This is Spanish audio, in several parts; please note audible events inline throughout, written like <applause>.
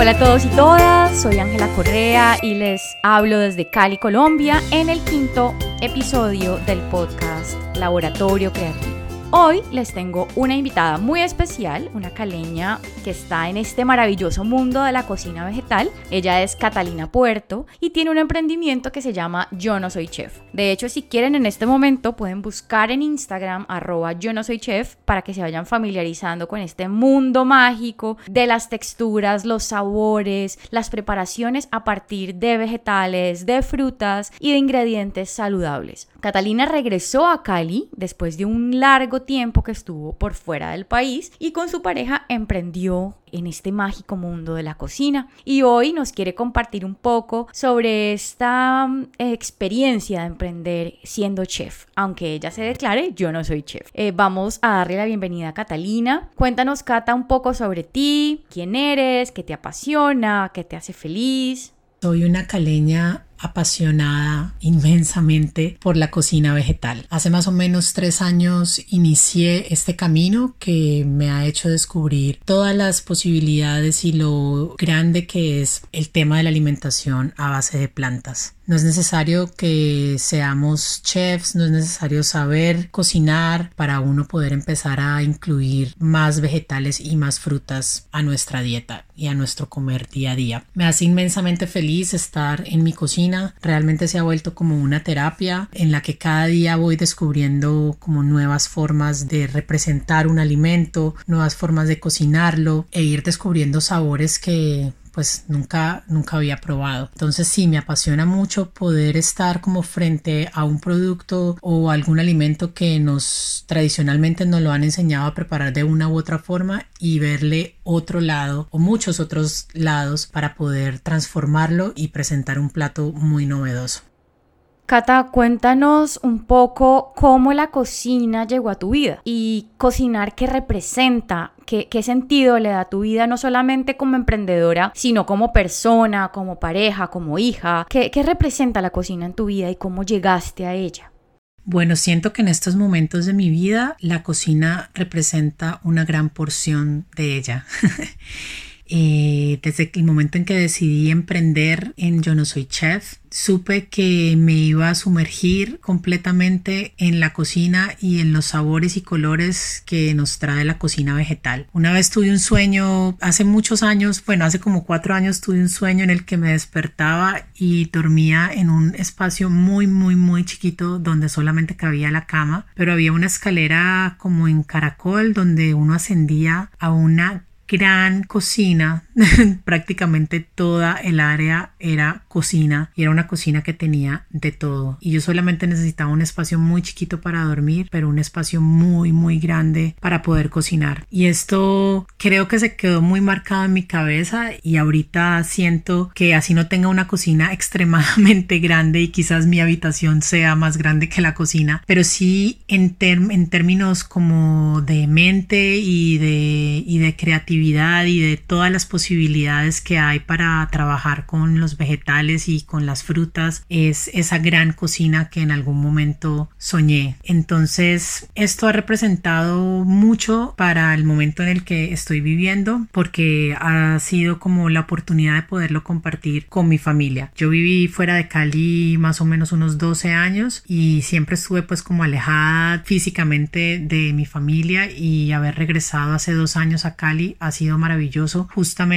Hola a todos y todas, soy Ángela Correa y les hablo desde Cali, Colombia, en el quinto episodio del podcast Laboratorio Creativo. Hoy les tengo una invitada muy especial, una caleña que está en este maravilloso mundo de la cocina vegetal. Ella es Catalina Puerto y tiene un emprendimiento que se llama Yo no soy chef. De hecho, si quieren en este momento pueden buscar en Instagram arroba yo no soy chef para que se vayan familiarizando con este mundo mágico de las texturas, los sabores, las preparaciones a partir de vegetales, de frutas y de ingredientes saludables. Catalina regresó a Cali después de un largo tiempo que estuvo por fuera del país y con su pareja emprendió en este mágico mundo de la cocina y hoy nos quiere compartir un poco sobre esta mm, experiencia de emprender siendo chef, aunque ella se declare yo no soy chef. Eh, vamos a darle la bienvenida a Catalina. Cuéntanos Cata un poco sobre ti, quién eres, qué te apasiona, qué te hace feliz. Soy una caleña apasionada inmensamente por la cocina vegetal. Hace más o menos tres años inicié este camino que me ha hecho descubrir todas las posibilidades y lo grande que es el tema de la alimentación a base de plantas. No es necesario que seamos chefs, no es necesario saber cocinar para uno poder empezar a incluir más vegetales y más frutas a nuestra dieta y a nuestro comer día a día. Me hace inmensamente feliz estar en mi cocina, realmente se ha vuelto como una terapia en la que cada día voy descubriendo como nuevas formas de representar un alimento, nuevas formas de cocinarlo e ir descubriendo sabores que pues nunca, nunca había probado. Entonces sí, me apasiona mucho poder estar como frente a un producto o algún alimento que nos tradicionalmente nos lo han enseñado a preparar de una u otra forma y verle otro lado o muchos otros lados para poder transformarlo y presentar un plato muy novedoso. Cata, cuéntanos un poco cómo la cocina llegó a tu vida y cocinar qué representa, qué, sentido le da a tu vida, no solamente como emprendedora, sino como persona, como pareja, como hija. ¿Qué, qué representa la cocina en tu vida y cómo llegaste a ella? Bueno, siento que en estos momentos de mi vida la cocina representa una gran porción de ella. <laughs> Eh, desde el momento en que decidí emprender en Yo no soy chef, supe que me iba a sumergir completamente en la cocina y en los sabores y colores que nos trae la cocina vegetal. Una vez tuve un sueño, hace muchos años, bueno, hace como cuatro años tuve un sueño en el que me despertaba y dormía en un espacio muy, muy, muy chiquito donde solamente cabía la cama, pero había una escalera como en caracol donde uno ascendía a una gran cocina, <laughs> prácticamente toda el área era cocina y era una cocina que tenía de todo. Y yo solamente necesitaba un espacio muy chiquito para dormir, pero un espacio muy, muy grande para poder cocinar. Y esto creo que se quedó muy marcado en mi cabeza y ahorita siento que así no tenga una cocina <laughs> extremadamente grande y quizás mi habitación sea más grande que la cocina, pero sí en, términos como de mente y de, y de creatividad y de todas las posibilidades que hay para trabajar con los vegetales y con las frutas es esa gran cocina que en algún momento soñé. Entonces esto ha representado mucho para el momento en el que estoy viviendo porque ha sido como la oportunidad de poderlo compartir con mi familia. Yo viví fuera de Cali más o menos unos 12 años y siempre estuve pues como alejada físicamente de mi familia y haber regresado hace dos años a Cali ha sido maravilloso justamente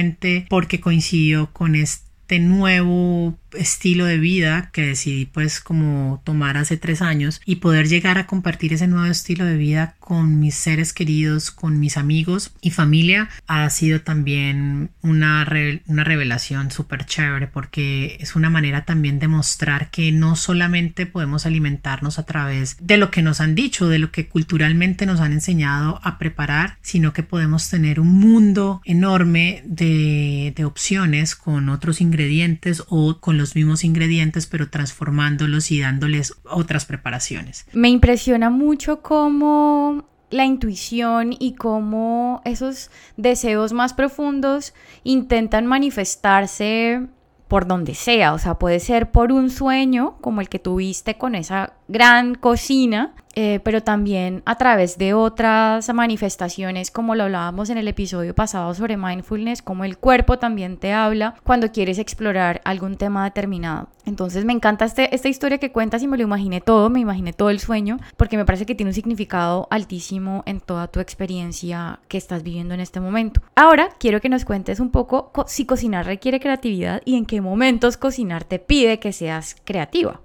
porque coincidió con este nuevo estilo de vida que decidí pues como tomar hace tres años y poder llegar a compartir ese nuevo estilo de vida con mis seres queridos, con mis amigos y familia ha sido también una, una revelación súper chévere porque es una manera también de mostrar que no solamente podemos alimentarnos a través de lo que nos han dicho, de lo que culturalmente nos han enseñado a preparar, sino que podemos tener un mundo enorme de, de opciones con otros ingredientes o con los los mismos ingredientes, pero transformándolos y dándoles otras preparaciones. Me impresiona mucho cómo la intuición y cómo esos deseos más profundos intentan manifestarse por donde sea, o sea, puede ser por un sueño como el que tuviste con esa gran cocina eh, pero también a través de otras manifestaciones, como lo hablábamos en el episodio pasado sobre mindfulness, como el cuerpo también te habla cuando quieres explorar algún tema determinado. Entonces me encanta este, esta historia que cuentas y me lo imaginé todo, me imaginé todo el sueño, porque me parece que tiene un significado altísimo en toda tu experiencia que estás viviendo en este momento. Ahora quiero que nos cuentes un poco si cocinar requiere creatividad y en qué momentos cocinar te pide que seas creativa.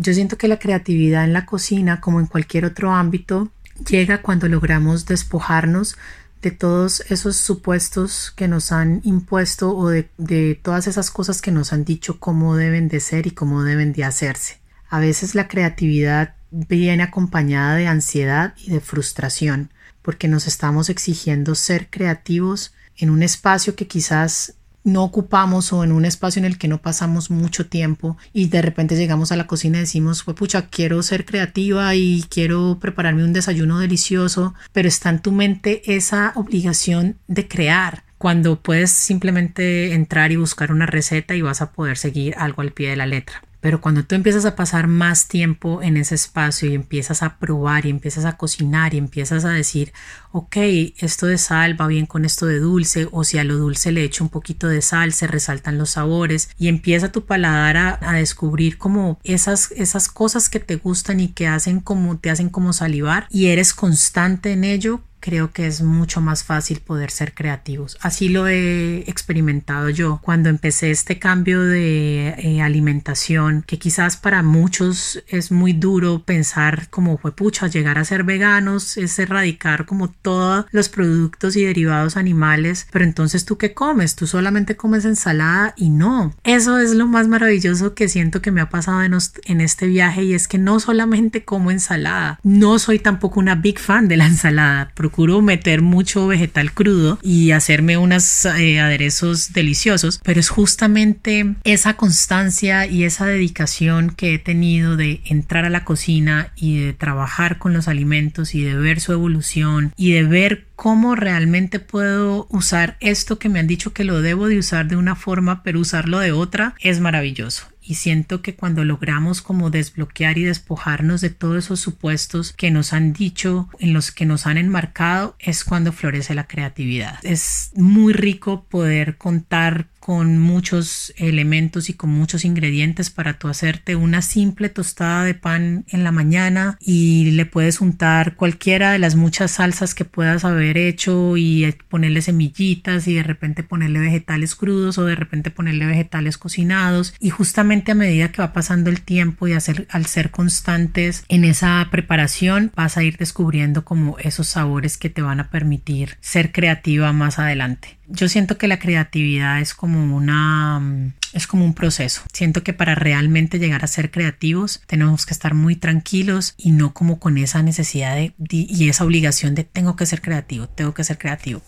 Yo siento que la creatividad en la cocina, como en cualquier otro ámbito, llega cuando logramos despojarnos de todos esos supuestos que nos han impuesto o de, todas esas cosas que nos han dicho cómo deben de ser y cómo deben de hacerse. A veces la creatividad viene acompañada de ansiedad y de frustración, porque nos estamos exigiendo ser creativos en un espacio que quizás no ocupamos o en un espacio en el que no pasamos mucho tiempo y de repente llegamos a la cocina y decimos, pues pucha, quiero ser creativa y quiero prepararme un desayuno delicioso, pero está en tu mente esa obligación de crear cuando puedes simplemente entrar y buscar una receta y vas a poder seguir algo al pie de la letra. Pero cuando tú empiezas a pasar más tiempo en ese espacio y empiezas a probar y empiezas a cocinar y empiezas a decir, ok, esto de sal va bien con esto de dulce, o si a lo dulce le echo un poquito de sal, se resaltan los sabores y empieza tu paladar a, a descubrir como esas, esas cosas que te gustan y que hacen como, te hacen como salivar y eres constante en ello, creo que es mucho más fácil poder ser creativos. Así lo he experimentado yo cuando empecé este cambio de eh, alimentación, que quizás para muchos es muy duro pensar como fue pucha, llegar a ser veganos es erradicar como todos los productos y derivados animales, pero entonces tú qué comes? Tú solamente comes ensalada y no. Eso es lo más maravilloso que siento que me ha pasado en, en este viaje y es que no solamente como ensalada, no soy tampoco una big fan de la ensalada, procuro meter mucho vegetal crudo y hacerme unos eh, aderezos deliciosos, pero es justamente esa constancia y esa dedicación que he tenido de entrar a la cocina y de trabajar con los alimentos y de ver su evolución y de ver cómo realmente puedo usar esto que me han dicho que lo debo de usar de una forma, pero usarlo de otra, es maravilloso y siento que cuando logramos como desbloquear y despojarnos de todos esos supuestos que nos han dicho, en los que nos han enmarcado, es cuando florece la creatividad. Es muy rico poder contar con muchos elementos y con muchos ingredientes para tú hacerte una simple tostada de pan en la mañana y le puedes untar cualquiera de las muchas salsas que puedas haber hecho y ponerle semillitas y de repente ponerle vegetales crudos o de repente ponerle vegetales cocinados. Y justamente a medida que va pasando el tiempo y al ser constantes en esa preparación vas a ir descubriendo como esos sabores que te van a permitir ser creativa más adelante yo siento que la creatividad es como una es como un proceso. Siento que para realmente llegar a ser creativos tenemos que estar muy tranquilos y no como con esa necesidad de, y esa obligación de tengo que ser creativo, tengo que ser creativo.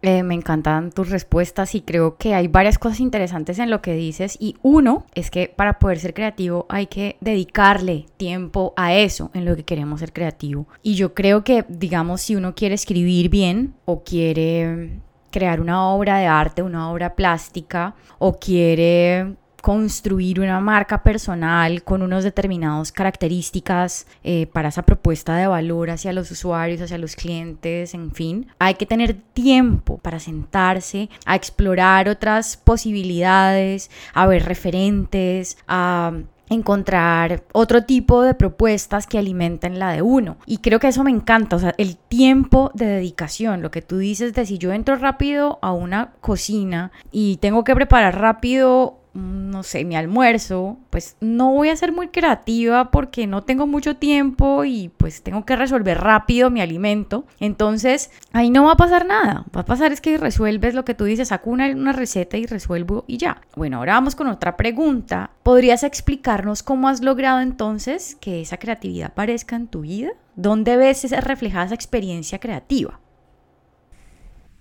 Eh, me encantan tus respuestas y creo que hay varias cosas interesantes en lo que dices y uno es que para poder ser creativo hay que dedicarle tiempo a eso en lo que queremos ser creativo y yo creo que digamos si uno quiere escribir bien o quiere crear una obra de arte, una obra plástica, o quiere construir una marca personal con unas determinadas características eh, para esa propuesta de valor hacia los usuarios, hacia los clientes, en fin. Hay que tener tiempo para sentarse a explorar otras posibilidades, a ver referentes, a encontrar otro tipo de propuestas que alimenten la de uno. Y creo que eso me encanta, o sea, el tiempo de dedicación, lo que tú dices de si yo entro rápido a una cocina y tengo que preparar rápido no sé, mi almuerzo, pues no voy a ser muy creativa porque no tengo mucho tiempo y pues tengo que resolver rápido mi alimento. Entonces, ahí no va a pasar nada. Va a pasar es que resuelves lo que tú dices, saco una, una receta y resuelvo y ya. Bueno, ahora vamos con otra pregunta. ¿Podrías explicarnos cómo has logrado entonces que esa creatividad aparezca en tu vida? ¿Dónde ves esa reflejada esa experiencia creativa?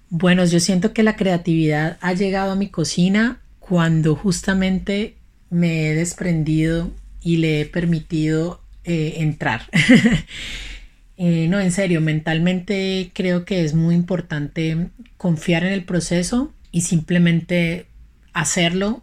Bueno, yo siento que la creatividad ha llegado a mi cocina cuando justamente me he desprendido y le he permitido eh, entrar. <laughs> Eh, no, en serio, mentalmente creo que es muy importante confiar en el proceso y simplemente hacerlo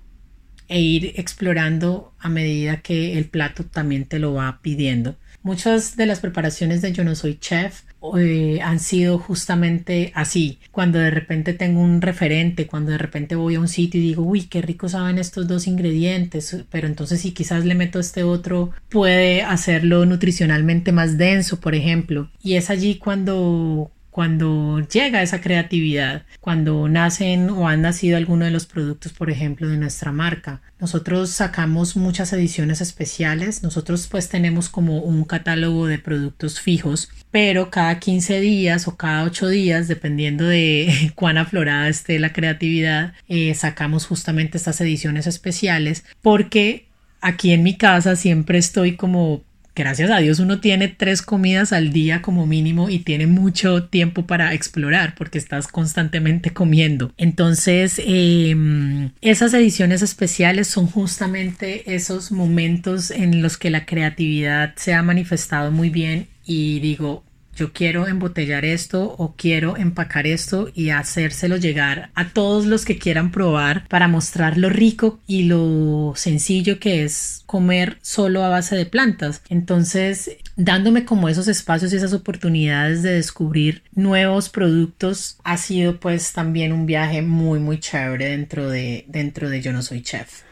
e ir explorando a medida que el plato también te lo va pidiendo. muchas de las preparaciones de Yo no soy chef eh, han sido justamente así. Cuando de repente tengo un referente, cuando de repente voy a un sitio y digo, uy, qué rico saben estos dos ingredientes, pero entonces si quizás le meto este otro, puede hacerlo nutricionalmente más denso, por ejemplo. Y es allí cuando cuando llega esa creatividad, cuando nacen o han nacido algunos de los productos, por ejemplo, de nuestra marca. Nosotros sacamos muchas ediciones especiales, nosotros pues tenemos como un catálogo de productos fijos, pero cada 15 días o cada 8 días, dependiendo de <laughs> cuán aflorada esté la creatividad, eh, sacamos justamente estas ediciones especiales porque aquí en mi casa siempre estoy como gracias a Dios uno tiene tres comidas al día como mínimo y tiene mucho tiempo para explorar porque estás constantemente comiendo. Entonces, em, esas ediciones especiales son justamente esos momentos en los que la creatividad se ha manifestado muy bien y digo, yo quiero embotellar esto o quiero empacar esto y hacérselo llegar a todos los que quieran probar para mostrar lo rico y lo sencillo que es comer solo a base de plantas. Entonces, dándome como esos espacios y esas oportunidades de descubrir nuevos productos ha sido pues también un viaje muy muy chévere dentro de dentro de Yo no soy chef.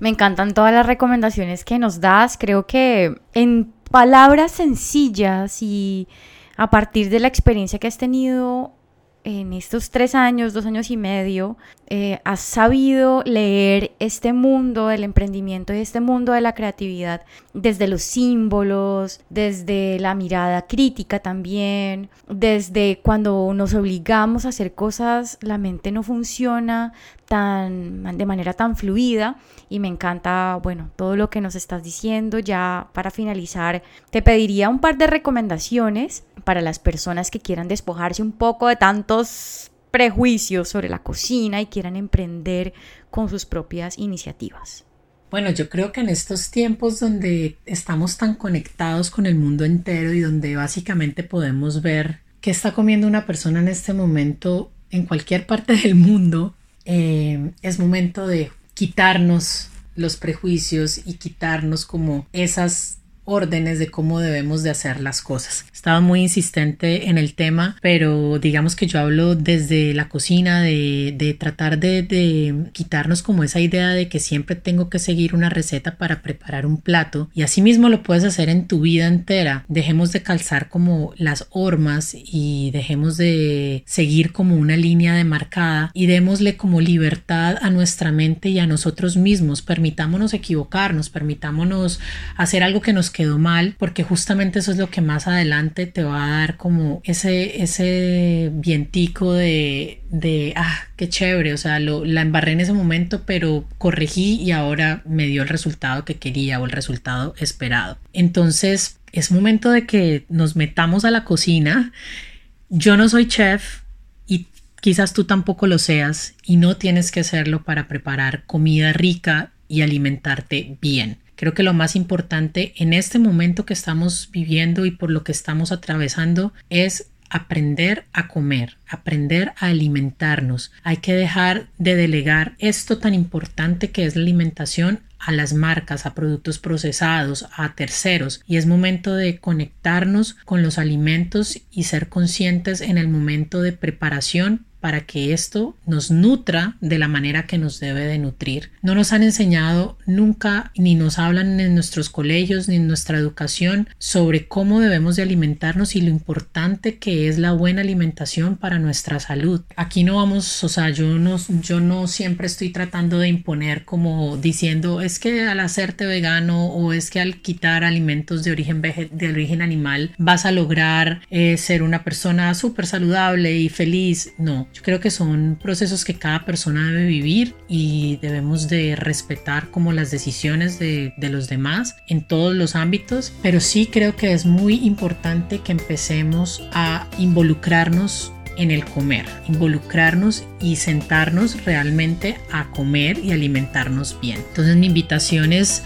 Me encantan todas las recomendaciones que nos das. Creo que en palabras sencillas y a partir de la experiencia que has tenido en estos tres años, dos años y medio, eh, has sabido leer este mundo del emprendimiento y este mundo de la creatividad desde los símbolos, desde la mirada crítica también, desde cuando nos obligamos a hacer cosas, la mente no funciona tan, de manera tan fluida y me encanta, bueno, todo lo que nos estás diciendo. Ya para finalizar, te pediría un par de recomendaciones para las personas que quieran despojarse un poco de tantos prejuicios sobre la cocina y quieran emprender con sus propias iniciativas. Bueno, yo creo que en estos tiempos donde estamos tan conectados con el mundo entero y donde básicamente podemos ver qué está comiendo una persona en este momento en cualquier parte del mundo, eh, es momento de quitarnos los prejuicios y quitarnos como esas órdenes de cómo debemos de hacer las cosas. Estaba muy insistente en el tema, pero digamos que yo hablo desde la cocina, de, tratar de, de, quitarnos como esa idea de que siempre tengo que seguir una receta para preparar un plato y así mismo lo puedes hacer en tu vida entera. Dejemos de calzar como las hormas y dejemos de seguir como una línea demarcada y démosle como libertad a nuestra mente y a nosotros mismos. Permitámonos equivocarnos, permitámonos hacer algo que nos quedó mal, porque justamente eso es lo que más adelante te va a dar como ese, ese vientico de, de, ah, qué chévere, o sea, lo, la embarré en ese momento, pero corregí y ahora me dio el resultado que quería o el resultado esperado. Entonces, es momento de que nos metamos a la cocina. Yo no soy chef y quizás tú tampoco lo seas y no tienes que hacerlo para preparar comida rica y alimentarte bien. Creo que lo más importante en este momento que estamos viviendo y por lo que estamos atravesando es aprender a comer, aprender a alimentarnos. Hay que dejar de delegar esto tan importante que es la alimentación a las marcas, a productos procesados, a terceros y es momento de conectarnos con los alimentos y ser conscientes en el momento de preparación para que esto nos nutra de la manera que nos debe de nutrir. No nos han enseñado nunca ni nos hablan en nuestros colegios ni en nuestra educación sobre cómo debemos de alimentarnos y lo importante que es la buena alimentación para nuestra salud. Aquí no vamos, o sea, yo no, yo no siempre estoy tratando de imponer como diciendo es que al hacerte vegano o es que al quitar alimentos de origen, de origen animal vas a lograr eh, ser una persona súper saludable y feliz. No, yo creo que son procesos que cada persona debe vivir y debemos de respetar como las decisiones de, de los demás en todos los ámbitos, pero sí creo que es muy importante que empecemos a involucrarnos en el comer, involucrarnos y sentarnos realmente a comer y alimentarnos bien. Entonces mi invitación es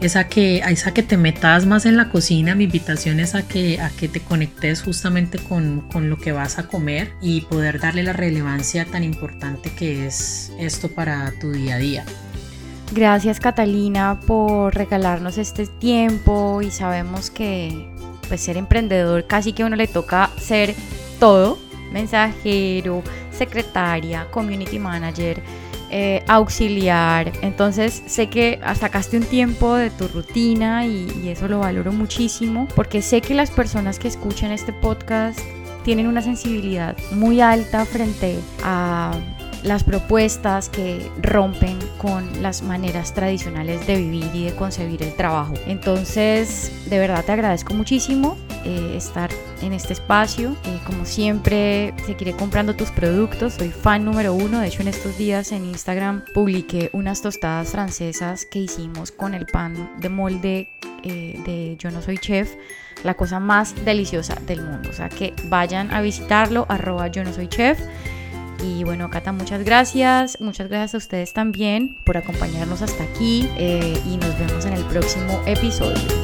es a que, a que te metas más en la cocina. Mi invitación es a que, a que te conectes justamente con, con lo que vas a comer y poder darle la relevancia tan importante que es esto para tu día a día. Gracias Catalina por regalarnos este tiempo y sabemos que pues ser emprendedor casi que uno le toca ser todo, mensajero, secretaria, community manager, eh, auxiliar. Entonces sé que sacaste un tiempo de tu rutina y, y eso lo valoro muchísimo porque sé que las personas que escuchan este podcast tienen una sensibilidad muy alta frente a las propuestas que rompen con las maneras tradicionales de vivir y de concebir el trabajo. Entonces, de verdad te agradezco muchísimo eh, estar en este espacio. Eh, como siempre, seguiré comprando tus productos. Soy fan número uno. De hecho, en estos días en Instagram publiqué unas tostadas francesas que hicimos con el pan de molde eh, de Yo no soy chef. La cosa más deliciosa del mundo. O sea que vayan a visitarlo, arroba yo no soy chef. Y bueno, Cata, muchas gracias. Muchas gracias a ustedes también por acompañarnos hasta aquí. y nos vemos en el próximo episodio.